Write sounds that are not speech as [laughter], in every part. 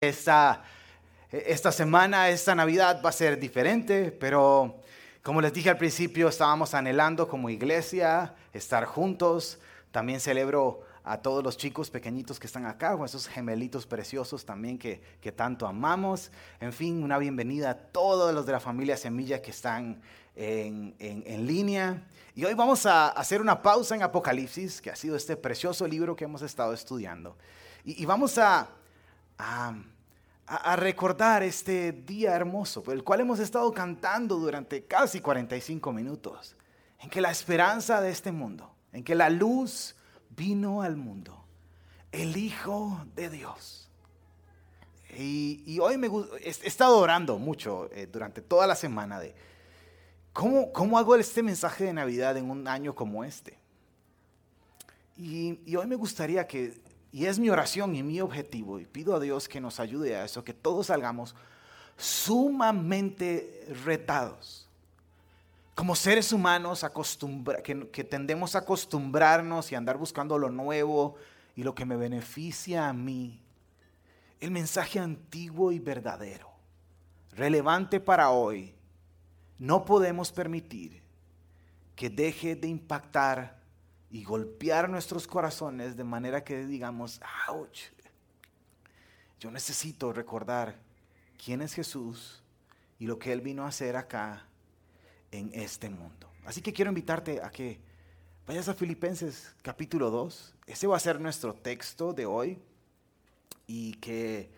Esta, esta semana, esta Navidad va a ser diferente, pero como les dije al principio, estábamos anhelando como iglesia estar juntos. También celebro a todos los chicos pequeñitos que están acá, o esos gemelitos preciosos también que, que tanto amamos. En fin, una bienvenida a todos los de la familia Semilla que están en, en, línea. Y hoy vamos a hacer una pausa en Apocalipsis, que ha sido este precioso libro que hemos estado estudiando. Y vamos a a, a, recordar este día hermoso, por el cual hemos estado cantando durante casi 45 minutos, en que la esperanza de este mundo, en que la luz vino al mundo, el Hijo de Dios. Y, y hoy me he estado orando mucho eh, durante toda la semana de cómo, cómo hago este mensaje de Navidad en un año como este. Y, y hoy me gustaría que y es mi oración y mi objetivo, y pido a Dios que nos ayude a eso, que todos salgamos sumamente retados. Como seres humanos que, que tendemos a acostumbrarnos y andar buscando lo nuevo y lo que me beneficia a mí. El mensaje antiguo y verdadero, relevante para hoy, no podemos permitir que deje de impactar y golpear nuestros corazones de manera que digamos, ouch, yo necesito recordar quién es Jesús y lo que Él vino a hacer acá en este mundo. Así que quiero invitarte a que vayas a Filipenses capítulo 2. Ese va a ser nuestro texto de hoy y que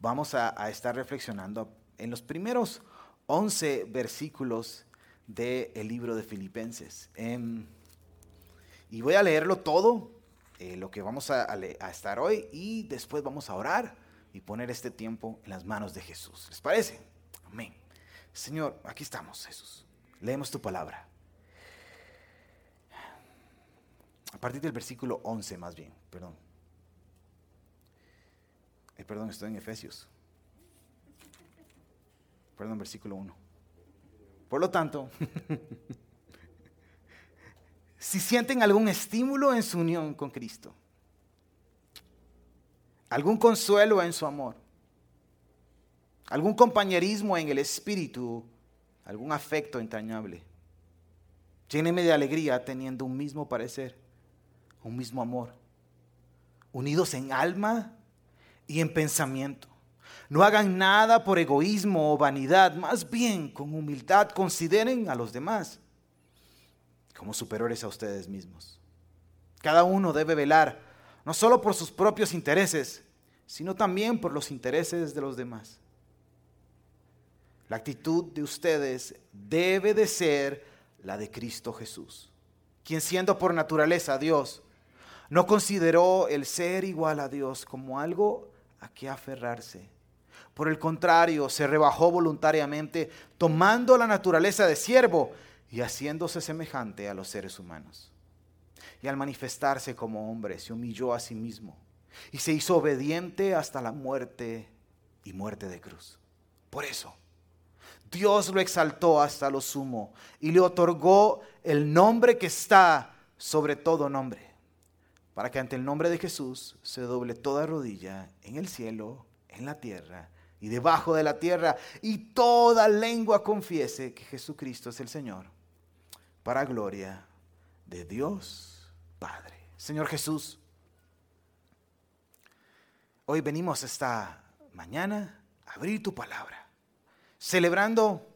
vamos a, estar reflexionando en los primeros 11 versículos del libro de Filipenses. En, y voy a leerlo todo, eh, lo que vamos a, estar hoy, y después vamos a orar y poner este tiempo en las manos de Jesús. ¿Les parece? Amén. Señor, aquí estamos, Jesús. Leemos tu palabra. A partir del versículo 11 más bien, perdón. Eh, perdón, estoy en Efesios. Perdón, versículo 1. Por lo tanto, [laughs] si sienten algún estímulo en su unión con Cristo, algún consuelo en su amor, algún compañerismo en el espíritu, algún afecto entrañable. Lléneme de alegría teniendo un mismo parecer, un mismo amor, unidos en alma y en pensamiento. No hagan nada por egoísmo o vanidad, más bien con humildad consideren a los demás superiores a ustedes mismos. Cada uno debe velar no solo por sus propios intereses, sino también por los intereses de los demás. La actitud de ustedes debe de ser la de Cristo Jesús, quien siendo por naturaleza Dios, no consideró el ser igual a Dios como algo a que aferrarse. Por el contrario, se rebajó voluntariamente, tomando la naturaleza de siervo y haciéndose semejante a los seres humanos. Y al manifestarse como hombre, se humilló a sí mismo y se hizo obediente hasta la muerte y muerte de cruz. Por eso, Dios lo exaltó hasta lo sumo y le otorgó el nombre que está sobre todo nombre, para que ante el nombre de Jesús se doble toda rodilla en el cielo, en la tierra y debajo de la tierra, y toda lengua confiese que Jesucristo es el Señor para gloria de Dios Padre. Señor Jesús, hoy venimos esta mañana a abrir tu palabra, celebrando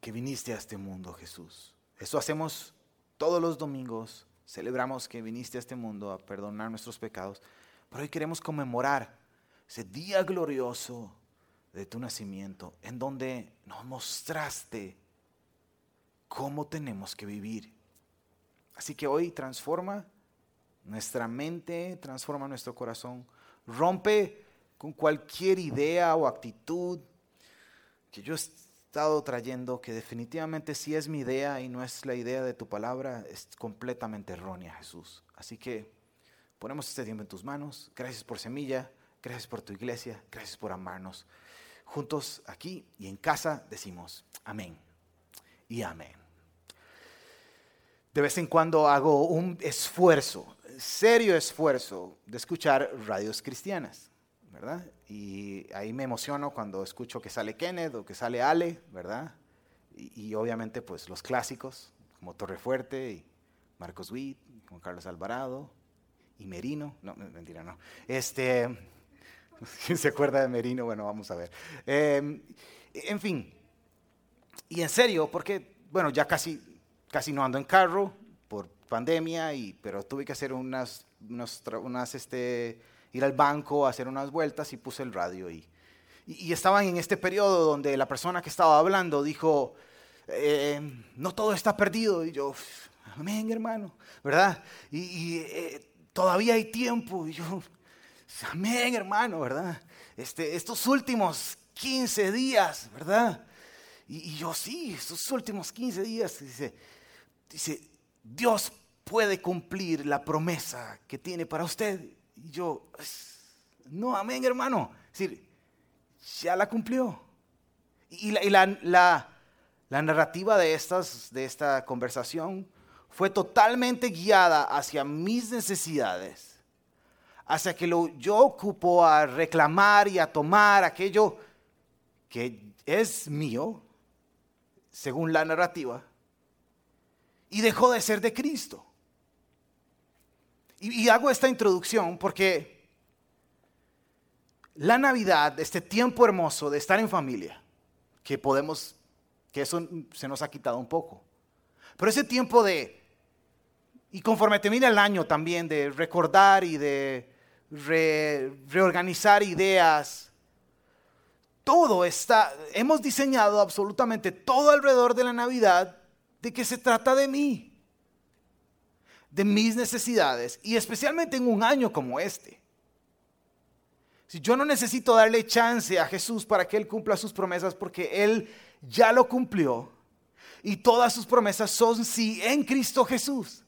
que viniste a este mundo, Jesús. Eso hacemos todos los domingos, celebramos que viniste a este mundo a perdonar nuestros pecados, pero hoy queremos conmemorar ese día glorioso de tu nacimiento, en donde nos mostraste cómo tenemos que vivir. Así que hoy transforma nuestra mente, transforma nuestro corazón, rompe con cualquier idea o actitud que yo he estado trayendo, que definitivamente si es mi idea y no es la idea de tu palabra, es completamente errónea, Jesús. Así que ponemos este tiempo en tus manos. Gracias por semilla, gracias por tu iglesia, gracias por amarnos. Juntos aquí y en casa decimos amén y amén de vez en cuando hago un esfuerzo, serio esfuerzo de escuchar radios cristianas. ¿verdad? Y ahí me emociono cuando escucho que sale Kenneth o que sale Ale, ¿verdad? Y, obviamente pues los clásicos, como Torrefuerte y Marcos Witt, Juan Carlos Alvarado y Merino. No, mentira, no. Este, [laughs] ¿quién se acuerda de Merino? Bueno, vamos a ver. Em, en fin, y en serio, porque, bueno, ya casi, casi no ando en carro por pandemia, y, pero tuve que hacer unas, unas, este, ir al banco, hacer unas vueltas y puse el radio. Y, y, estaban en este periodo donde la persona que estaba hablando dijo, eh, no todo está perdido. Y yo, amén, hermano, ¿verdad? Y, eh, todavía hay tiempo. Y yo, amén, hermano, ¿verdad? Este, estos últimos 15 días, ¿verdad? Y, yo, sí, estos últimos 15 días, dice, dice, Dios puede cumplir la promesa que tiene para usted. Y yo, no, amén, hermano. Es decir, ya la cumplió. Y la, la, narrativa de, estas, de esta conversación fue totalmente guiada hacia mis necesidades, hacia que lo, yo ocupo a reclamar y a tomar aquello que es mío, según la narrativa, y dejó de ser de Cristo. Y, hago esta introducción porque la Navidad, este tiempo hermoso de estar en familia, que podemos, que eso se nos ha quitado un poco, pero ese tiempo de, y conforme termina el año también, de recordar y de reorganizar ideas, todo está, hemos diseñado absolutamente todo alrededor de la Navidad de que se trata de mí, de mis necesidades, y especialmente en un año como este. Si yo no necesito darle chance a Jesús para que Él cumpla sus promesas porque Él ya lo cumplió y todas sus promesas son sí en Cristo Jesús.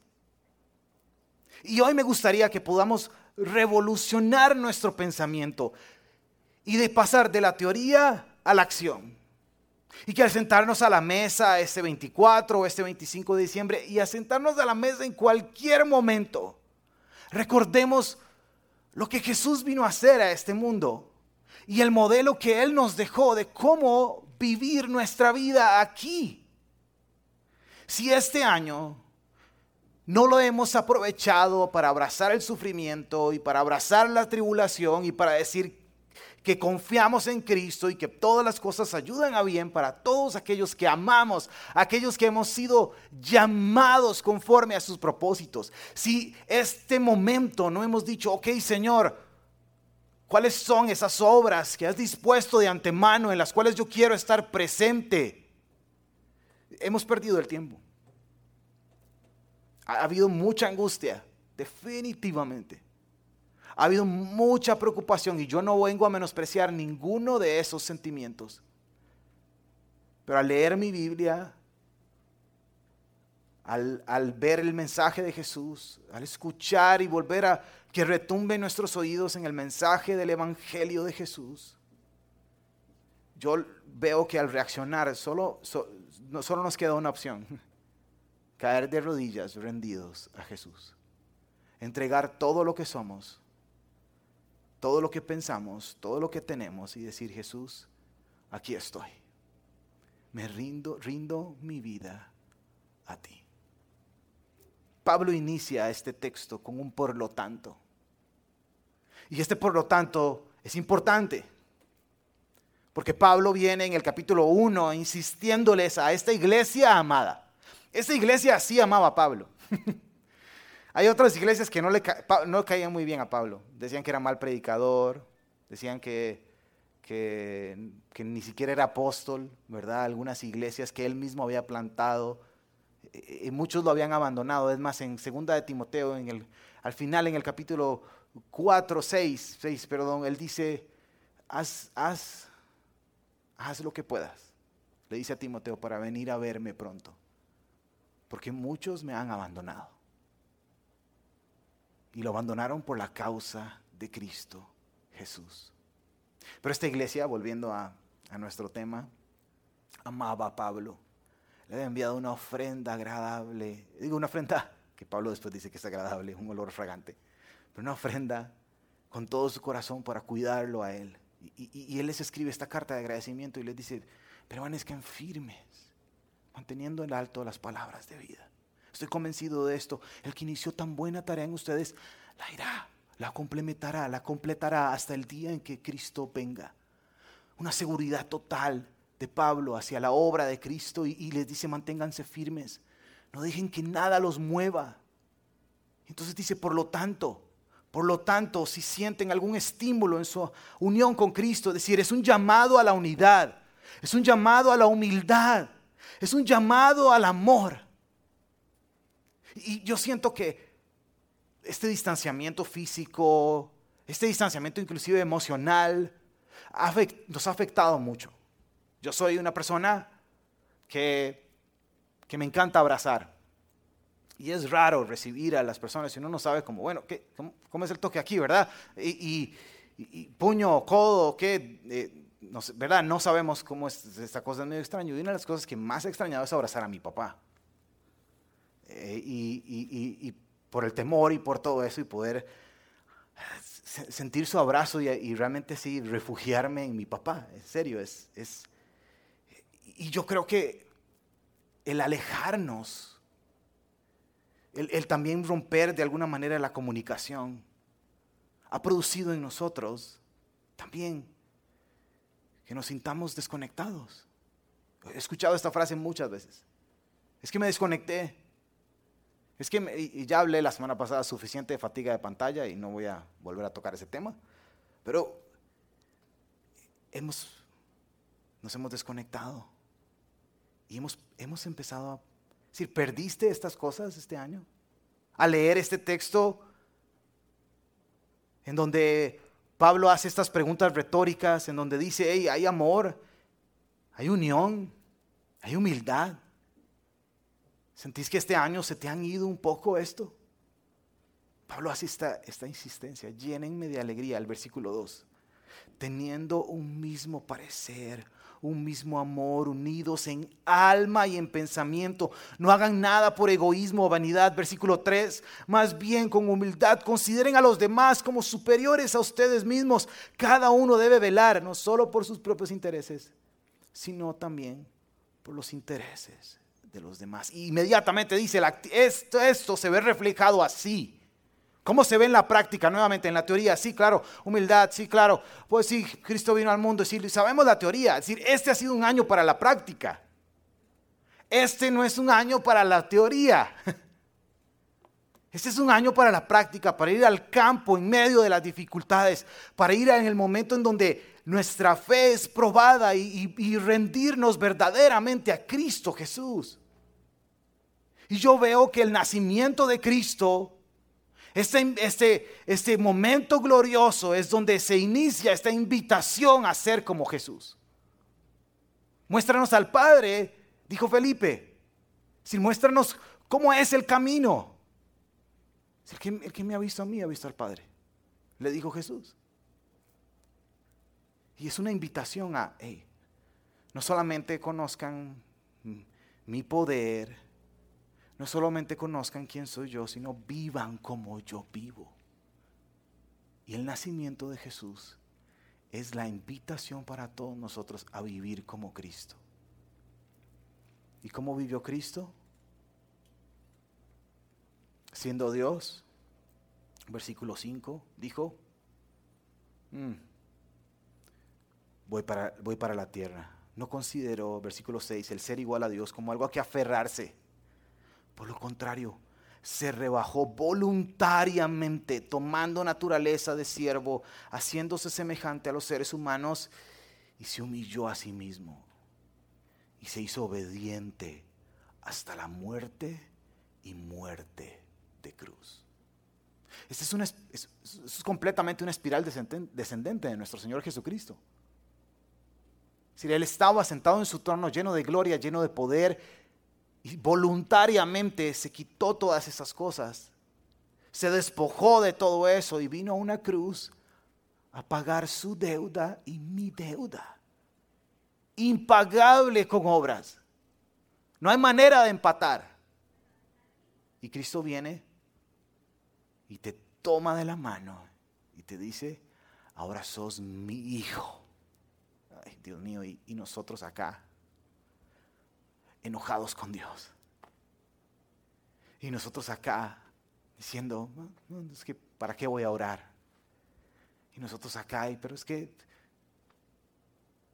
Y hoy me gustaría que podamos revolucionar nuestro pensamiento y de pasar de la teoría a la acción. Y que al sentarnos a la mesa este 24 o este 25 de diciembre y a sentarnos a la mesa en cualquier momento, recordemos lo que Jesús vino a hacer a este mundo y el modelo que Él nos dejó de cómo vivir nuestra vida aquí. Si este año no lo hemos aprovechado para abrazar el sufrimiento y para abrazar la tribulación y para decir que confiamos en Cristo y que todas las cosas ayudan a bien para todos aquellos que amamos, aquellos que hemos sido llamados conforme a sus propósitos. Si este momento no hemos dicho, ok Señor, ¿cuáles son esas obras que has dispuesto de antemano en las cuales yo quiero estar presente? Hemos perdido el tiempo. Ha habido mucha angustia, definitivamente. Ha habido mucha preocupación y yo no vengo a menospreciar ninguno de esos sentimientos. Pero al leer mi Biblia, al, ver el mensaje de Jesús, al escuchar y volver a que retumbe nuestros oídos en el mensaje del Evangelio de Jesús, yo veo que al reaccionar solo, solo nos queda una opción, [laughs] caer de rodillas rendidos a Jesús, entregar todo lo que somos todo lo que pensamos, todo lo que tenemos y decir, Jesús, aquí estoy. Me rindo, rindo mi vida a ti. Pablo inicia este texto con un por lo tanto. Y este por lo tanto es importante. Porque Pablo viene en el capítulo 1 insistiéndoles a esta iglesia amada. Esta iglesia sí amaba a Pablo. [laughs] Hay otras iglesias que no le no caían muy bien a Pablo. Decían que era mal predicador, decían que, que, ni siquiera era apóstol, ¿verdad? Algunas iglesias que él mismo había plantado, y muchos lo habían abandonado. Es más, en segunda de Timoteo, en el, al final, en el capítulo 4, 6, 6, perdón, él dice, haz, haz, haz lo que puedas. Le dice a Timoteo para venir a verme pronto, porque muchos me han abandonado y lo abandonaron por la causa de Cristo Jesús. Pero esta iglesia, volviendo a, nuestro tema, amaba a Pablo. Le había enviado una ofrenda agradable. Digo, una ofrenda que Pablo después dice que es agradable, un olor fragante. Pero una ofrenda con todo su corazón para cuidarlo a él. Y, él les escribe esta carta de agradecimiento y les dice, permanezcan firmes, manteniendo en alto las palabras de vida. Estoy convencido de esto. El que inició tan buena tarea en ustedes, la irá, la complementará, la completará hasta el día en que Cristo venga. Una seguridad total de Pablo hacia la obra de Cristo y, les dice, manténganse firmes. No dejen que nada los mueva. Entonces dice, por lo tanto, por lo tanto, si sienten algún estímulo en su unión con Cristo, es decir, es un llamado a la unidad, es un llamado a la humildad, es un llamado al amor. Y yo siento que este distanciamiento físico, este distanciamiento inclusive emocional, nos ha afectado mucho. Yo soy una persona que, que me encanta abrazar. Y es raro recibir a las personas y uno no sabe cómo, bueno, ¿qué, cómo, es el toque aquí, verdad? Y, puño, codo, ¿qué? Eh, no, ¿Verdad? No sabemos cómo es esta cosa, es medio extraño. Y una de las cosas que más he extrañado es abrazar a mi papá. Eh, y, por el temor y por todo eso y poder sentir su abrazo y, realmente sí, refugiarme en mi papá. En serio, es... Y yo creo que el alejarnos el, también romper de alguna manera la comunicación, ha producido en nosotros también que nos sintamos desconectados. He escuchado esta frase muchas veces. Es que me desconecté. Es que ya hablé la semana pasada suficiente de fatiga de pantalla y no voy a volver a tocar ese tema. Pero hemos, nos hemos desconectado y hemos, hemos empezado a decir, ¿perdiste estas cosas este año? Al leer este texto en donde Pablo hace estas preguntas retóricas, en donde dice, hey, hay amor, hay unión, hay humildad. ¿Sentís que este año se te han ido un poco esto? Pablo hace esta, esta insistencia, llénenme de alegría, el versículo 2, teniendo un mismo parecer, un mismo amor, unidos en alma y en pensamiento. No hagan nada por egoísmo o vanidad. Versículo 3. Más bien con humildad consideren a los demás como superiores a ustedes mismos. Cada uno debe velar no solo por sus propios intereses, sino también por los intereses de los demás. Y inmediatamente dice, esto, esto se ve reflejado así ¿Cómo se ve en la práctica? Nuevamente, en la teoría, sí, claro, humildad, sí, claro. Pues sí, Cristo vino al mundo, sí, sabemos la teoría. Es decir, este ha sido un año para la práctica. Este no es un año para la teoría. [laughs] Este es un año para la práctica, para ir al campo en medio de las dificultades, para ir en el momento en donde nuestra fe es probada y, y rendirnos verdaderamente a Cristo Jesús. Y yo veo que el nacimiento de Cristo este, este, este momento glorioso es donde se inicia esta invitación a ser como Jesús. Muéstranos al Padre, dijo Felipe. Si muéstranos cómo es el camino. El que, el que me ha visto a mí ha visto al Padre. Le dijo Jesús. Y es una invitación a, no solamente conozcan mi poder, no solamente conozcan quién soy yo, sino vivan como yo vivo. Y el nacimiento de Jesús es la invitación para todos nosotros a vivir como Cristo. ¿Y cómo vivió Cristo? Siendo Dios, versículo 5, dijo, mm, voy, para, voy para la tierra. No considero, versículo 6, el ser igual a Dios como algo a que aferrarse por lo contrario, se rebajó voluntariamente, tomando naturaleza de siervo, haciéndose semejante a los seres humanos, y se humilló a sí mismo. Y se hizo obediente hasta la muerte y muerte de cruz. Este es, es, completamente una espiral descendente de nuestro Señor Jesucristo. Si Él estaba sentado en su trono lleno de gloria, lleno de poder, y voluntariamente se quitó todas esas cosas. Se despojó de todo eso y vino a una cruz a pagar su deuda y mi deuda. Impagable con obras. No hay manera de empatar. Y Cristo viene y te toma de la mano y te dice, ahora sos mi hijo. Ay, Dios mío, y, y nosotros acá, enojados con Dios. Y nosotros acá diciendo, "No, es que, ¿para qué voy a orar? Y nosotros acá, "Ay, pero es que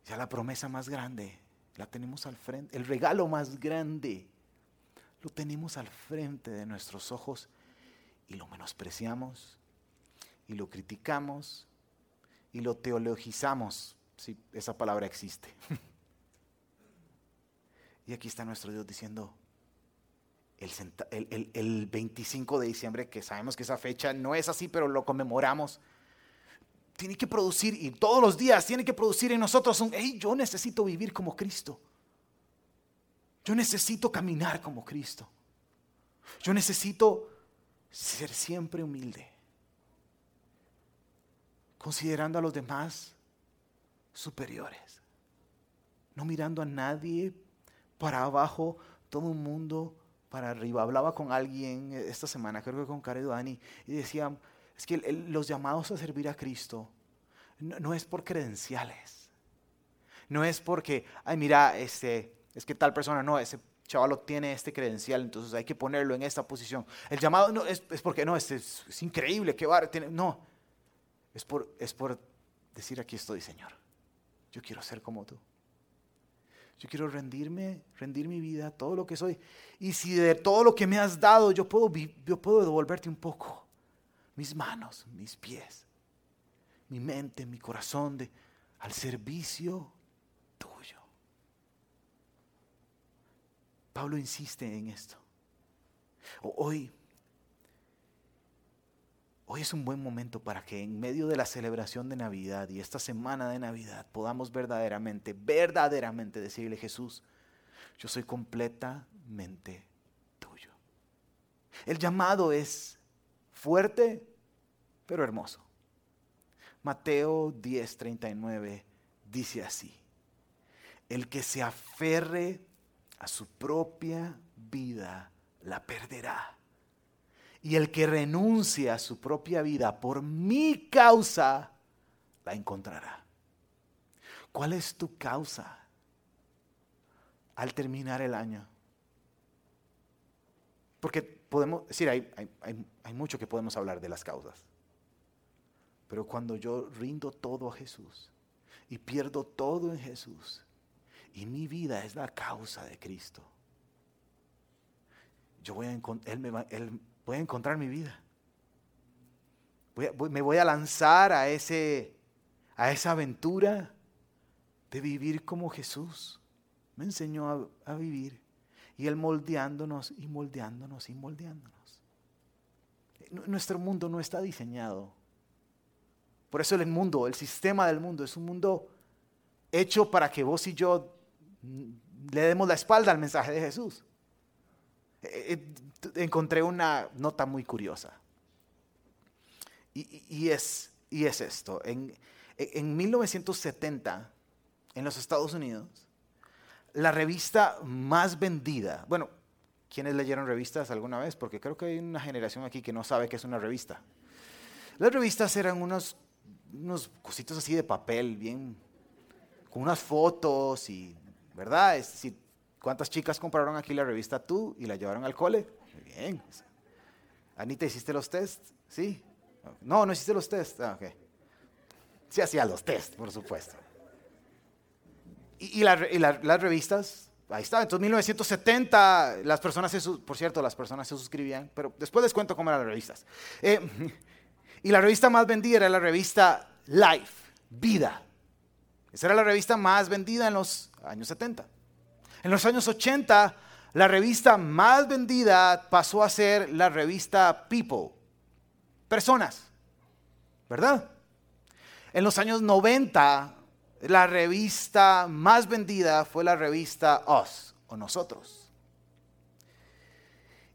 ya la promesa más grande la tenemos al frente, el regalo más grande lo tenemos al frente de nuestros ojos y lo menospreciamos y lo criticamos y lo teologizamos, si esa palabra existe. [laughs] y aquí está nuestro Dios diciendo, el, centa- el- el- el 25 de diciembre, que sabemos que esa fecha no es así, pero lo conmemoramos, tiene que producir, y todos los días tiene que producir en nosotros un, hey, yo necesito vivir como Cristo. Yo necesito caminar como Cristo. Yo necesito ser siempre humilde, considerando a los demás superiores, no mirando a nadie para abajo, todo el mundo para arriba. Hablaba con alguien esta semana, creo que con Caredo Dani, y decía, es que los llamados a servir a Cristo no, es por credenciales, no es porque, ay, mira, este, es que tal persona, no, ese chaval tiene este credencial, entonces hay que ponerlo en esta posición. El llamado no es, es porque, no, este es, es increíble, que va, tiene, no, es por, es por decir, aquí estoy, Señor, yo quiero ser como tú. Yo quiero rendirme, rendir mi vida, todo lo que soy. Y si de todo lo que me has dado yo puedo, yo puedo devolverte un poco, mis manos, mis pies, mi mente, mi corazón, de, al servicio tuyo. Pablo insiste en esto. Hoy, hoy es un buen momento para que en medio de la celebración de Navidad y esta semana de Navidad podamos verdaderamente, verdaderamente decirle Jesús, yo soy completamente tuyo. El llamado es fuerte, pero hermoso. Mateo 10:39 dice así, el que se aferre a su propia vida la perderá. Y el que renuncia a su propia vida por mi causa, la encontrará. ¿Cuál es tu causa al terminar el año? Porque podemos decir, hay, hay- hay- mucho que podemos hablar de las causas. Pero cuando yo rindo todo a Jesús y pierdo todo en Jesús, y mi vida es la causa de Cristo, yo voy a, encon- él me va- él- voy a encontrar mi vida. Me voy a lanzar a, ese, a esa aventura de vivir como Jesús me enseñó a, vivir. Y Él moldeándonos y moldeándonos y moldeándonos. Nu- Nuestro mundo no está diseñado. Por eso el mundo, el sistema del mundo, es un mundo hecho para que vos y yo le demos la espalda al mensaje de Jesús. Eh, eh, encontré una nota muy curiosa. Y es, y es esto. En, en 1970, en los Estados Unidos, la revista más vendida, bueno, ¿quiénes leyeron revistas alguna vez? Porque creo que hay una generación aquí que no sabe qué es una revista. Las revistas eran unos, unos cositos así de papel, bien, con unas fotos y, ¿verdad? Es decir, ¿cuántas chicas compraron aquí la revista tú y la llevaron al cole? Muy bien. Anita, ¿hiciste los test? Sí. No, no hiciste los test. Ah, ok. Sí hacía los test, por supuesto. Y, las revistas, ahí está. Entonces, 1970, las personas se, por cierto, las personas se suscribían, pero después les cuento cómo eran las revistas. Eh, [laughs] y la revista más vendida era la revista Life, Vida. Esa era la revista más vendida en los años 70. En los años 80, la revista más vendida pasó a ser la revista People, personas, ¿verdad? En los años 90, la revista más vendida fue la revista Us, o Nosotros.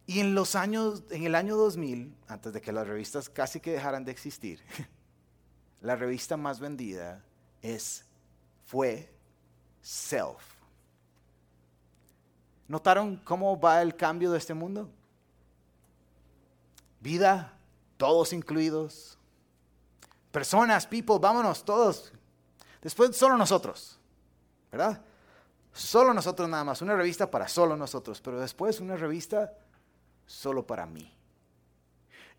Y en los años, en el año 2000, antes de que las revistas casi que dejaran de existir, [laughs] la revista más vendida es, fue Self. ¿Notaron cómo va el cambio de este mundo? Vida, todos incluidos, Personas, people, vámonos todos. Después solo nosotros, ¿verdad? Solo nosotros nada más, una revista para solo nosotros, pero después una revista solo para mí.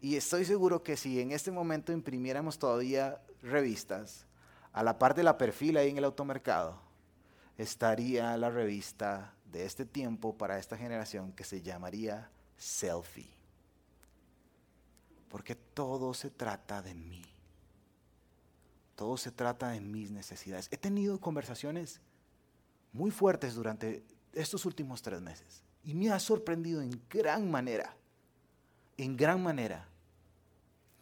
Y estoy seguro que si en este momento imprimiéramos todavía revistas, a la par de la perfil ahí en el automercado, estaría la revista de este tiempo para esta generación que se llamaría Selfie. Porque todo se trata de mí. Todo se trata de mis necesidades. He tenido conversaciones muy fuertes durante estos últimos tres meses y me ha sorprendido en gran manera, en gran manera,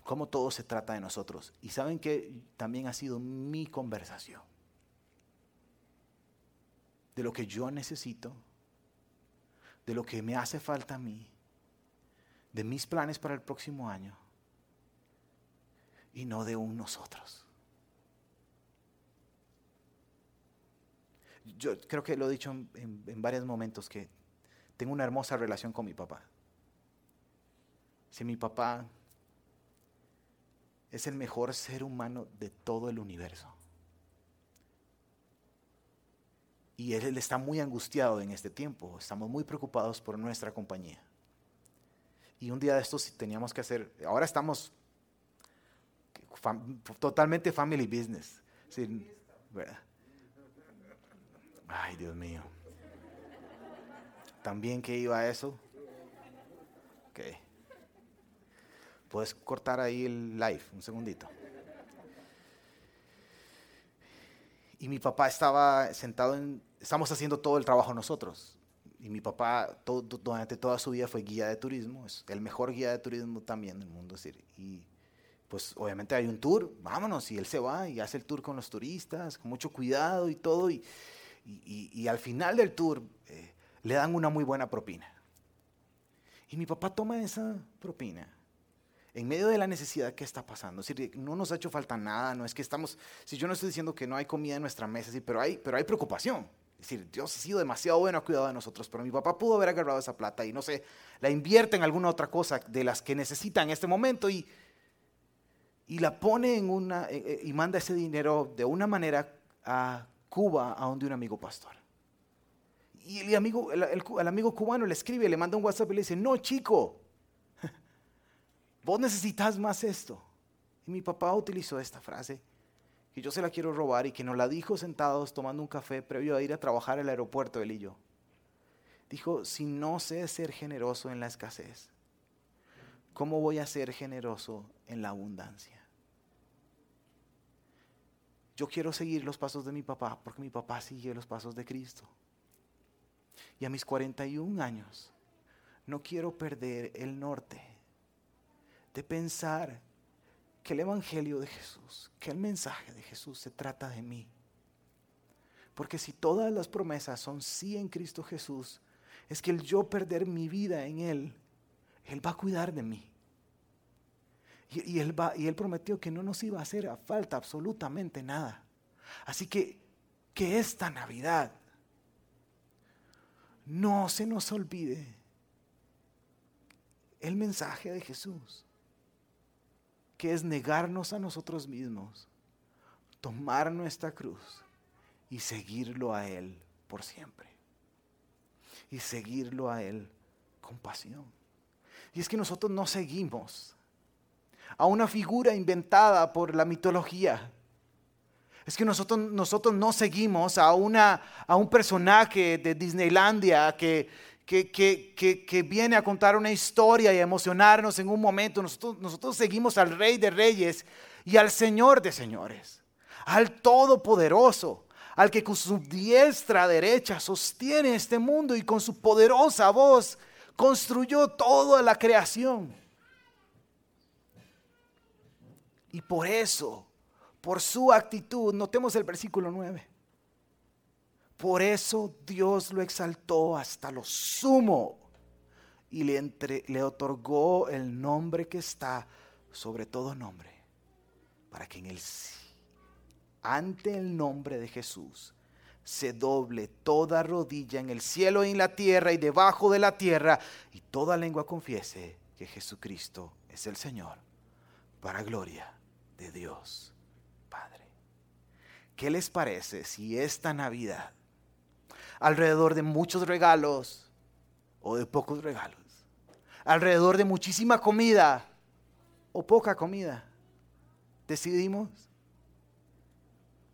cómo todo se trata de nosotros. Y saben que también ha sido mi conversación de lo que yo necesito, de lo que me hace falta a mí, de mis planes para el próximo año y no de un nosotros. Yo creo que lo he dicho en, varios momentos que tengo una hermosa relación con mi papá. Si mi papá es el mejor ser humano de todo el universo. Y él, está muy angustiado en este tiempo. Estamos muy preocupados por nuestra compañía. Y un día de estos teníamos que hacer, ahora estamos totalmente family business. Ay, Dios mío. ¿También que iba eso? Ok. Puedes cortar ahí el live, un segundito. Y mi papá estaba sentado en, estamos haciendo todo el trabajo nosotros. Y mi papá durante toda su vida fue guía de turismo, es el mejor guía de turismo también del mundo. decir, y pues obviamente hay un tour, vámonos, y él se va y hace el tour con los turistas, con mucho cuidado y todo. Y, y, al final del tour eh, le dan una muy buena propina. Y mi papá toma esa propina en medio de la necesidad que está pasando. Es decir, no nos ha hecho falta nada, no es que estamos, si yo no estoy diciendo que no hay comida en nuestra mesa, sí, pero, hay, pero hay preocupación. Es decir, Dios ha sido demasiado bueno, ha cuidado de nosotros, pero mi papá pudo haber agarrado esa plata y no sé, la invierte en alguna otra cosa de las que necesita en este momento y, y la pone en una, eh, eh, y manda ese dinero de una manera a Cuba, a donde un amigo pastor. Y el amigo, el amigo cubano le escribe, le manda un WhatsApp y le dice, no chico, [laughs] vos necesitas más esto. Y mi papá utilizó esta frase, que yo se la quiero robar y que nos la dijo sentados tomando un café previo a ir a trabajar al aeropuerto, él y yo. Dijo, si no sé ser generoso en la escasez, ¿cómo voy a ser generoso en la abundancia? Yo quiero seguir los pasos de mi papá porque mi papá sigue los pasos de Cristo. Y a mis 41 años no quiero perder el norte de pensar que el Evangelio de Jesús, que el mensaje de Jesús se trata de mí. Porque si todas las promesas son sí en Cristo Jesús, es que el yo perder mi vida en Él, Él va a cuidar de mí. Y, él, va, y él prometió que no nos iba a hacer a falta absolutamente nada. Así que, que esta Navidad no se nos olvide el mensaje de Jesús que es negarnos a nosotros mismos, tomar nuestra cruz y seguirlo a Él por siempre. Y seguirlo a Él con pasión. Y es que nosotros no seguimos a una figura inventada por la mitología. Es que nosotros, nosotros no seguimos a, una, a un personaje de Disneylandia que, que, viene a contar una historia y a emocionarnos en un momento. Nosotros, nosotros seguimos al Rey de Reyes y al Señor de Señores, al Todopoderoso, al que con su diestra derecha sostiene este mundo y con su poderosa voz construyó toda la creación. Y por eso, por su actitud, notemos el versículo 9. Por eso Dios lo exaltó hasta lo sumo y le, otorgó el nombre que está sobre todo nombre, para que en el ante el nombre de Jesús se doble toda rodilla en el cielo y en la tierra y debajo de la tierra y toda lengua confiese que Jesucristo es el Señor, para gloria de Dios Padre. ¿Qué les parece si esta Navidad, alrededor de muchos regalos o de pocos regalos, alrededor de muchísima comida o poca comida, decidimos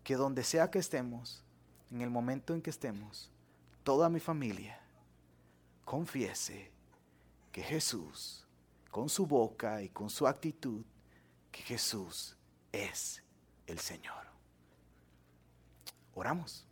que donde sea que estemos, en el momento en que estemos, toda mi familia confiese que Jesús, con su boca y con su actitud, que Jesús es el Señor. Oramos.